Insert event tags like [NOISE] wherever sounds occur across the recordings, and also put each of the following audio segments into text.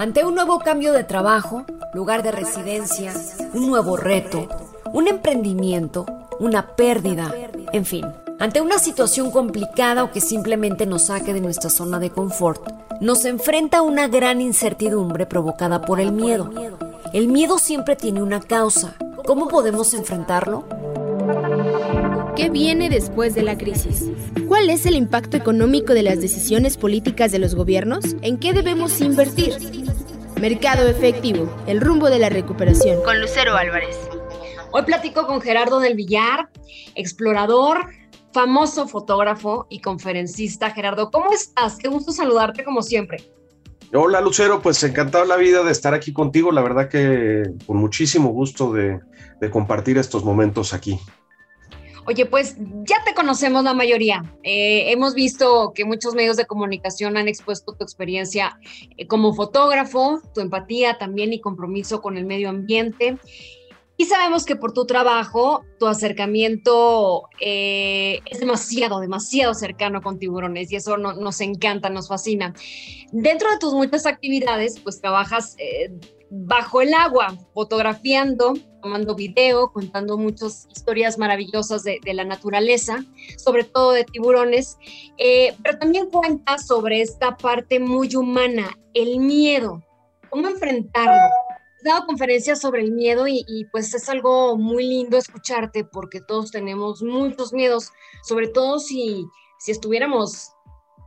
Ante un nuevo cambio de trabajo, lugar de residencia, un nuevo reto, un emprendimiento, una pérdida, en fin, ante una situación complicada o que simplemente nos saque de nuestra zona de confort, nos enfrenta una gran incertidumbre provocada por el miedo. El miedo siempre tiene una causa. ¿Cómo podemos enfrentarlo? ¿Qué viene después de la crisis? ¿Cuál es el impacto económico de las decisiones políticas de los gobiernos? ¿En qué debemos invertir? Mercado efectivo, el rumbo de la recuperación. Con Lucero Álvarez. Hoy platico con Gerardo del Villar, explorador, famoso fotógrafo y conferencista. Gerardo, ¿cómo estás? Qué gusto saludarte como siempre. Hola Lucero, pues encantado la vida de estar aquí contigo, la verdad que con muchísimo gusto de, de compartir estos momentos aquí. Oye, pues ya te conocemos la mayoría. Eh, hemos visto que muchos medios de comunicación han expuesto tu experiencia eh, como fotógrafo, tu empatía también y compromiso con el medio ambiente. Y sabemos que por tu trabajo, tu acercamiento eh, es demasiado, demasiado cercano con tiburones y eso nos encanta, nos fascina. Dentro de tus muchas actividades, pues trabajas bajo el agua, fotografiando, tomando video, contando muchas historias maravillosas de, la naturaleza, sobre todo de tiburones, eh, pero también cuenta sobre esta parte muy humana, el miedo, cómo enfrentarlo. Has dado conferencias sobre el miedo y, y, pues es algo muy lindo escucharte porque todos tenemos muchos miedos, sobre todo si, si estuviéramos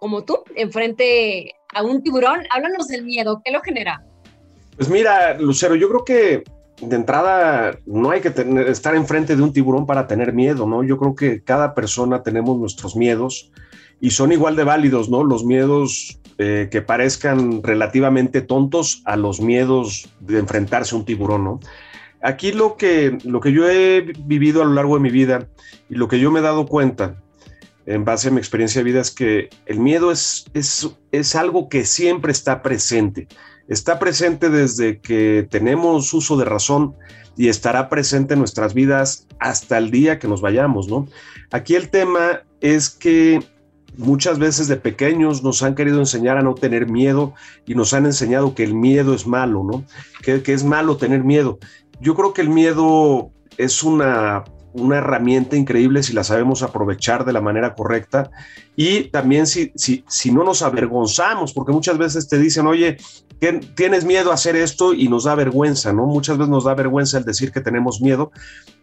como tú, enfrente a un tiburón. Háblanos del miedo, ¿qué lo genera? Pues mira, Lucero, yo creo que de entrada no hay que estar enfrente de un tiburón para tener miedo, ¿no? Yo creo que cada persona tenemos nuestros miedos y son igual de válidos, ¿no? Los miedos eh, que parezcan relativamente tontos a los miedos de enfrentarse a un tiburón, ¿no? Aquí lo que, lo que yo he vivido a lo largo de mi vida y lo que yo me he dado cuenta en base a mi experiencia de vida es que el miedo es, es, es algo que siempre está presente está presente desde que tenemos uso de razón y estará presente en nuestras vidas hasta el día que nos vayamos, ¿no? Aquí el tema es que muchas veces de pequeños nos han querido enseñar a no tener miedo y nos han enseñado que el miedo es malo, ¿no? Que, que es malo tener miedo. Yo creo que el miedo es una una herramienta increíble si la sabemos aprovechar de la manera correcta y también si, si, si no nos avergonzamos, porque muchas veces te dicen, oye, tienes miedo a hacer esto y nos da vergüenza, ¿no? Muchas veces nos da vergüenza el decir que tenemos miedo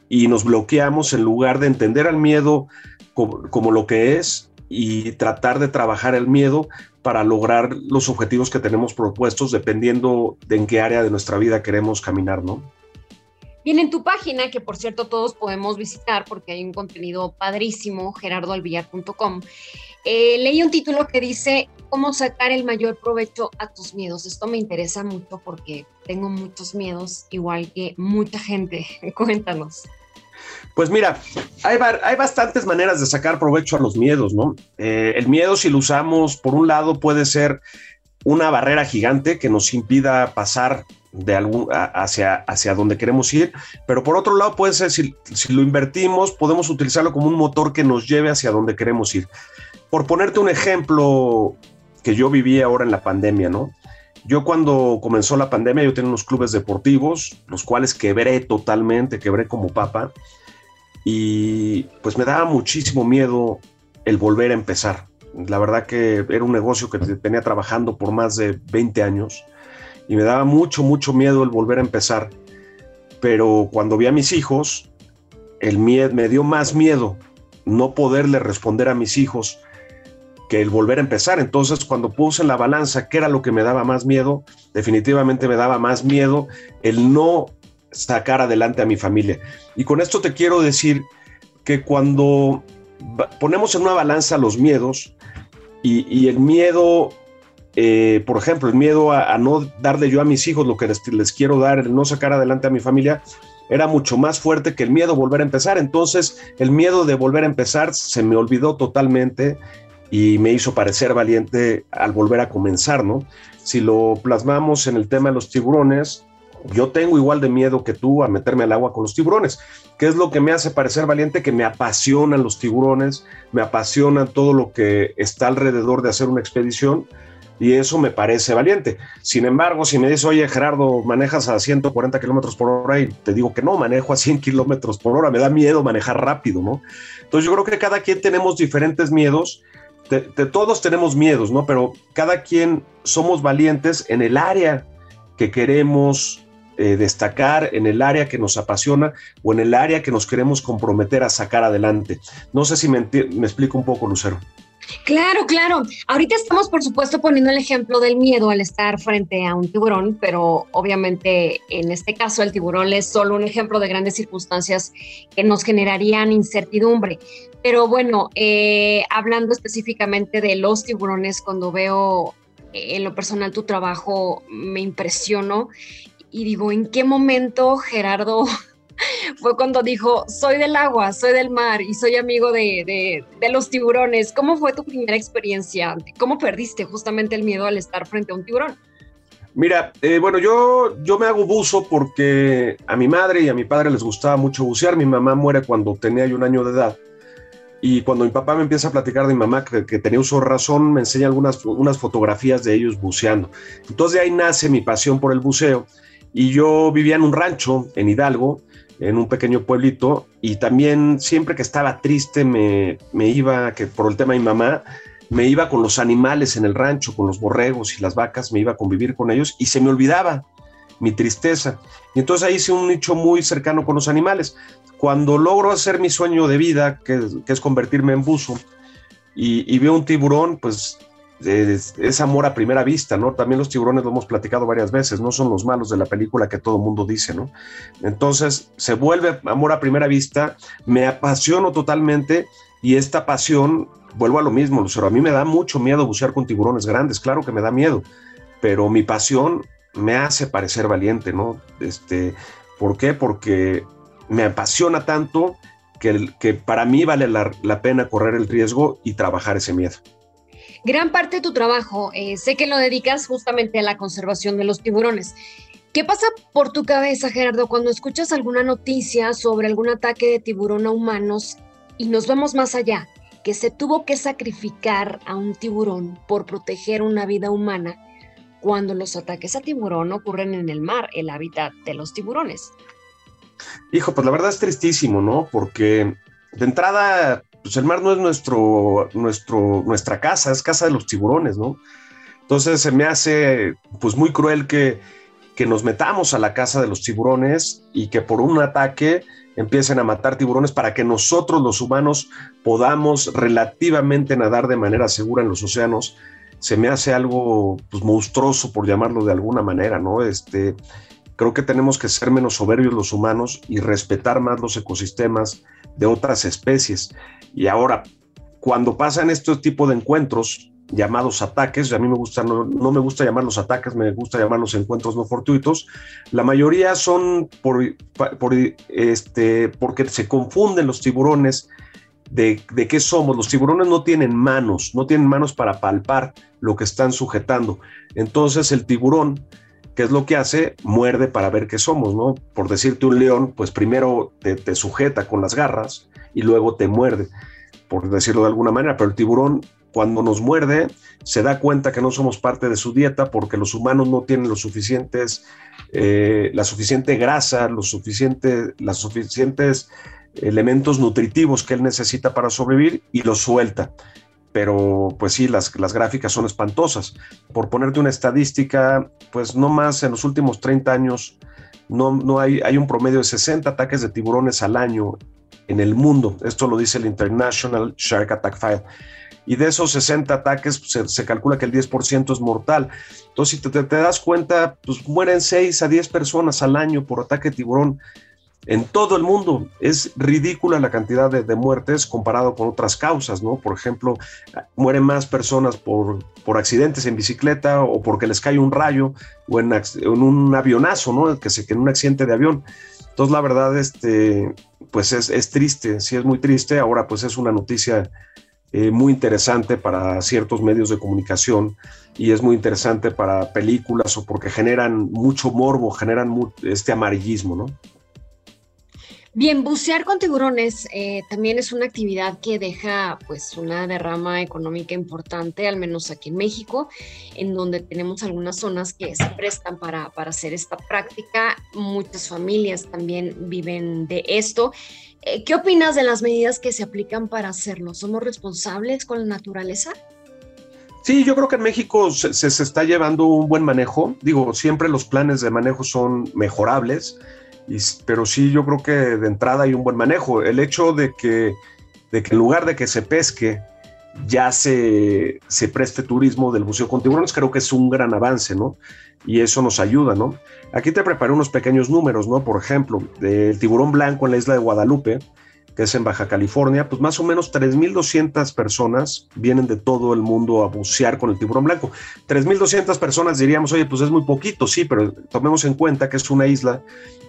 y nos bloqueamos en lugar de entender al miedo como, como lo que es y tratar de trabajar el miedo para lograr los objetivos que tenemos propuestos dependiendo de en qué área de nuestra vida queremos caminar, ¿no? Bien, en tu página, que por cierto todos podemos visitar porque hay un contenido padrísimo, gerardoalvillar.com, eh, leí un título que dice cómo sacar el mayor provecho a tus miedos. Esto me interesa mucho porque tengo muchos miedos, igual que mucha gente. [LAUGHS] Cuéntanos. Pues mira, hay, hay, bastantes maneras de sacar provecho a los miedos, ¿no? Eh, el miedo, si lo usamos, por un lado, puede ser una barrera gigante que nos impida pasar de algún, hacia, hacia donde queremos ir, pero por otro lado puede ser, si, si lo invertimos, podemos utilizarlo como un motor que nos lleve hacia donde queremos ir. Por ponerte un ejemplo que yo viví ahora en la pandemia, ¿no? Yo cuando comenzó la pandemia, yo tenía unos clubes deportivos, los cuales quebré totalmente, quebré como papa, y pues me daba muchísimo miedo el volver a empezar. La verdad que era un negocio que tenía trabajando por más de 20 años y me daba mucho, mucho miedo el volver a empezar. Pero cuando vi a mis hijos, el miedo, me dio más miedo no poderle responder a mis hijos que el volver a empezar. Entonces, cuando puse en la balanza qué era lo que me daba más miedo, definitivamente me daba más miedo el no sacar adelante a mi familia. Y con esto te quiero decir que cuando ponemos en una balanza los miedos y, y el miedo eh, por ejemplo, el miedo a, no darle yo a mis hijos lo que les, quiero dar, el no sacar adelante a mi familia, era mucho más fuerte que el miedo a volver a empezar. Entonces, el miedo de volver a empezar se me olvidó totalmente y me hizo parecer valiente al volver a comenzar, ¿no? Si lo plasmamos en el tema de los tiburones, yo tengo igual de miedo que tú a meterme al agua con los tiburones. ¿Qué es lo que me hace parecer valiente? Que me apasionan los tiburones, me apasiona todo lo que está alrededor de hacer una expedición y eso me parece valiente. Sin embargo, si me dices, oye Gerardo, manejas a 140 kilómetros por hora y te digo que no, manejo a 100 kilómetros por hora, me da miedo manejar rápido, ¿no? Entonces yo creo que cada quien tenemos diferentes miedos, todos tenemos miedos, ¿no? Pero cada quien somos valientes en el área que queremos eh, destacar, en el área que nos apasiona o en el área que nos queremos comprometer a sacar adelante. No sé si me explico un poco, Lucero. Claro, claro. Ahorita estamos, por supuesto, poniendo el ejemplo del miedo al estar frente a un tiburón, pero obviamente en este caso el tiburón es solo un ejemplo de grandes circunstancias que nos generarían incertidumbre. Pero bueno, eh, hablando específicamente de los tiburones, cuando veo eh, en lo personal tu trabajo, me impresiono y digo, ¿en qué momento Gerardo [LAUGHS] fue cuando dijo, soy del agua, soy del mar y soy amigo de, los tiburones. ¿Cómo fue tu primera experiencia? ¿Cómo perdiste justamente el miedo al estar frente a un tiburón? Mira, eh, bueno, yo, me hago buzo porque a mi madre y a mi padre les gustaba mucho bucear. Mi mamá muere cuando tenía yo un año de edad. Y cuando mi papá me empieza a platicar de mi mamá, que, tenía uso razón, me enseña algunas unas fotografías de ellos buceando. Entonces de ahí nace mi pasión por el buceo. Y yo vivía en un rancho en Hidalgo en un pequeño pueblito y también siempre que estaba triste me, iba, que por el tema de mi mamá, me iba con los animales en el rancho, con los borregos y las vacas, me iba a convivir con ellos y se me olvidaba mi tristeza. Y entonces ahí hice un nicho muy cercano con los animales. Cuando logro hacer mi sueño de vida, que, es convertirme en buzo, y, y, veo un tiburón, pues es, amor a primera vista, ¿no? También los tiburones lo hemos platicado varias veces, no son los malos de la película que todo mundo dice, ¿no? Entonces se vuelve amor a primera vista, me apasiono totalmente y esta pasión, vuelvo a lo mismo, Lucero, a mí me da mucho miedo bucear con tiburones grandes, claro que me da miedo, pero mi pasión me hace parecer valiente, ¿no? Este, ¿Por qué? Porque me apasiona tanto que para mí vale la pena correr el riesgo y trabajar ese miedo. Gran parte de tu trabajo, eh, sé que lo dedicas justamente a la conservación de los tiburones. ¿Qué pasa por tu cabeza, Gerardo, cuando escuchas alguna noticia sobre algún ataque de tiburón a humanos y nos vamos más allá, que se tuvo que sacrificar a un tiburón por proteger una vida humana cuando los ataques a tiburón ocurren en el mar, el hábitat de los tiburones? Hijo, pues la verdad es tristísimo, ¿no? Porque de entrada pues el mar no es nuestro, nuestro, nuestra casa, es casa de los tiburones, ¿no? Entonces se me hace pues muy cruel que, que nos metamos a la casa de los tiburones y que por un ataque empiecen a matar tiburones para que nosotros los humanos podamos relativamente nadar de manera segura en los océanos, se me hace algo pues, monstruoso por llamarlo de alguna manera, ¿no? Este, creo que tenemos que ser menos soberbios los humanos y respetar más los ecosistemas de otras especies. Y ahora, cuando pasan este tipo de encuentros llamados ataques, a mí me gusta, no, me gusta llamarlos ataques, me gusta llamarlos encuentros no fortuitos, la mayoría son por, por este, porque se confunden los tiburones de, de, qué somos. Los tiburones no tienen manos, no tienen manos para palpar lo que están sujetando. Entonces el tiburón, ¿qué es lo que hace? Muerde para ver qué somos, ¿no? Por decirte un león, pues primero te sujeta con las garras, y luego te muerde, por decirlo de alguna manera, pero el tiburón cuando nos muerde se da cuenta que no somos parte de su dieta porque los humanos no tienen los suficientes, eh, la suficiente grasa, los suficientes, las suficientes elementos nutritivos que él necesita para sobrevivir y los suelta. Pero pues sí, las, las gráficas son espantosas. Por ponerte una estadística, pues no más en los últimos 30 años, no, no hay, hay un promedio de 60 ataques de tiburones al año en el mundo. Esto lo dice el International Shark Attack File. Y de esos 60 ataques se, calcula que el 10% es mortal. Entonces, si te, te, das cuenta, pues mueren 6 a 10 personas al año por ataque de tiburón en todo el mundo. Es ridícula la cantidad de, muertes comparado con otras causas, ¿no? Por ejemplo, mueren más personas por, por accidentes en bicicleta o porque les cae un rayo o en, un avionazo, ¿no? Que, se, que en un accidente de avión. Entonces, la verdad, este, pues es, triste, sí es muy triste. Ahora, pues es una noticia eh, muy interesante para ciertos medios de comunicación y es muy interesante para películas o porque generan mucho morbo, generan este amarillismo, ¿no? Bien, bucear con tiburones eh, también es una actividad que deja pues una derrama económica importante, al menos aquí en México, en donde tenemos algunas zonas que se prestan para, para hacer esta práctica. Muchas familias también viven de esto. Eh, ¿Qué opinas de las medidas que se aplican para hacerlo? ¿Somos responsables con la naturaleza? Sí, yo creo que en México se, se, está llevando un buen manejo. Digo, siempre los planes de manejo son mejorables pero sí, yo creo que de entrada hay un buen manejo. El hecho de que, de que en lugar de que se pesque, ya se, se preste turismo del buceo con tiburones, creo que es un gran avance, ¿no? Y eso nos ayuda, ¿no? Aquí te preparé unos pequeños números, ¿no? Por ejemplo, del tiburón blanco en la isla de Guadalupe, que es en Baja California, pues más o menos 3.200 personas vienen de todo el mundo a bucear con el tiburón blanco. 3.200 personas diríamos, oye, pues es muy poquito, sí, pero tomemos en cuenta que es una isla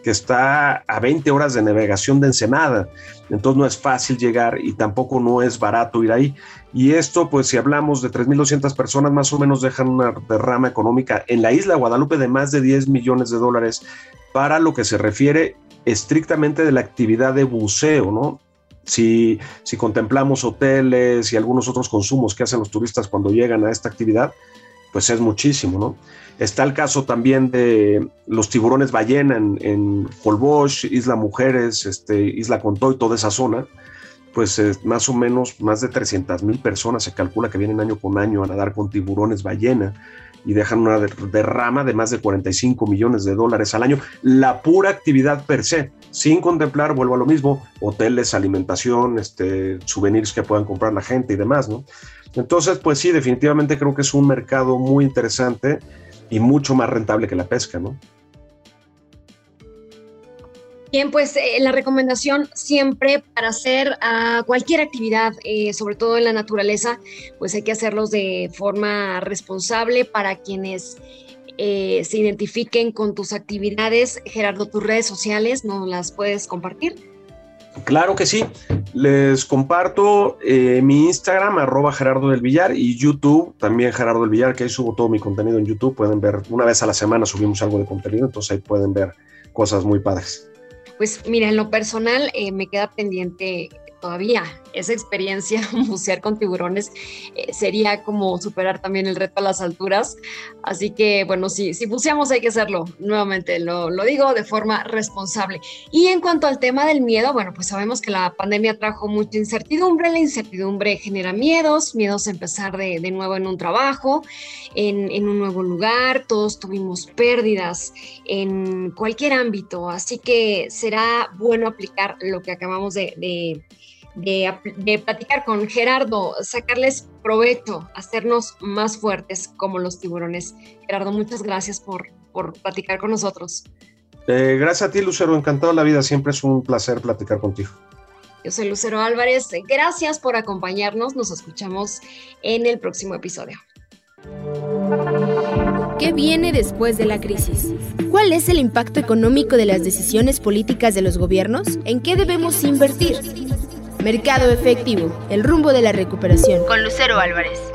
que está a 20 horas de navegación de Ensenada, entonces no es fácil llegar y tampoco no es barato ir ahí. Y esto, pues si hablamos de 3.200 personas, más o menos dejan una derrama económica en la isla de Guadalupe de más de 10 millones de dólares para lo que se refiere estrictamente de la actividad de buceo, ¿no? Si, si, contemplamos hoteles y algunos otros consumos que hacen los turistas cuando llegan a esta actividad, pues es muchísimo, ¿no? Está el caso también de los tiburones ballena en, en Holbox, Isla Mujeres, este, Isla Contoy, toda esa zona, pues más o menos más de 300 mil personas se calcula que vienen año con año a nadar con tiburones ballena y dejan una derrama de más de 45 millones de dólares al año. La pura actividad per se, sin contemplar, vuelvo a lo mismo, hoteles, alimentación, este, souvenirs que puedan comprar la gente y demás, ¿no? Entonces, pues sí, definitivamente creo que es un mercado muy interesante y mucho más rentable que la pesca, ¿no? Bien, pues eh, la recomendación siempre para hacer uh, cualquier actividad, eh, sobre todo en la naturaleza, pues hay que hacerlos de forma responsable para quienes eh, se identifiquen con tus actividades. Gerardo, tus redes sociales, ¿nos las puedes compartir? Claro que sí. Les comparto mi Instagram, arroba Gerardo del Villar, y YouTube, también Gerardo del Villar, que ahí subo todo mi contenido en YouTube. Pueden ver, una vez a la semana subimos algo de contenido, entonces ahí pueden ver cosas muy padres. Pues mira, en lo personal eh, me queda pendiente todavía esa experiencia, [LAUGHS] bucear con tiburones, eh, sería como superar también el reto a las alturas. Así que, bueno, si, si buceamos hay que hacerlo, nuevamente lo, lo, digo de forma responsable. Y en cuanto al tema del miedo, bueno, pues sabemos que la pandemia trajo mucha incertidumbre, la incertidumbre genera miedos, miedos a empezar de, de nuevo en un trabajo, en, en, un nuevo lugar, todos tuvimos pérdidas en cualquier ámbito, así que será bueno aplicar lo que acabamos de, de de, platicar con Gerardo, sacarles provecho, hacernos más fuertes como los tiburones. Gerardo, muchas gracias por, por platicar con nosotros. Eh, gracias a ti, Lucero, encantado la vida, siempre es un placer platicar contigo. Yo soy Lucero Álvarez, gracias por acompañarnos, nos escuchamos en el próximo episodio. ¿Qué viene después de la crisis? ¿Cuál es el impacto económico de las decisiones políticas de los gobiernos? ¿En qué debemos invertir? Mercado efectivo, el rumbo de la recuperación. Con Lucero Álvarez.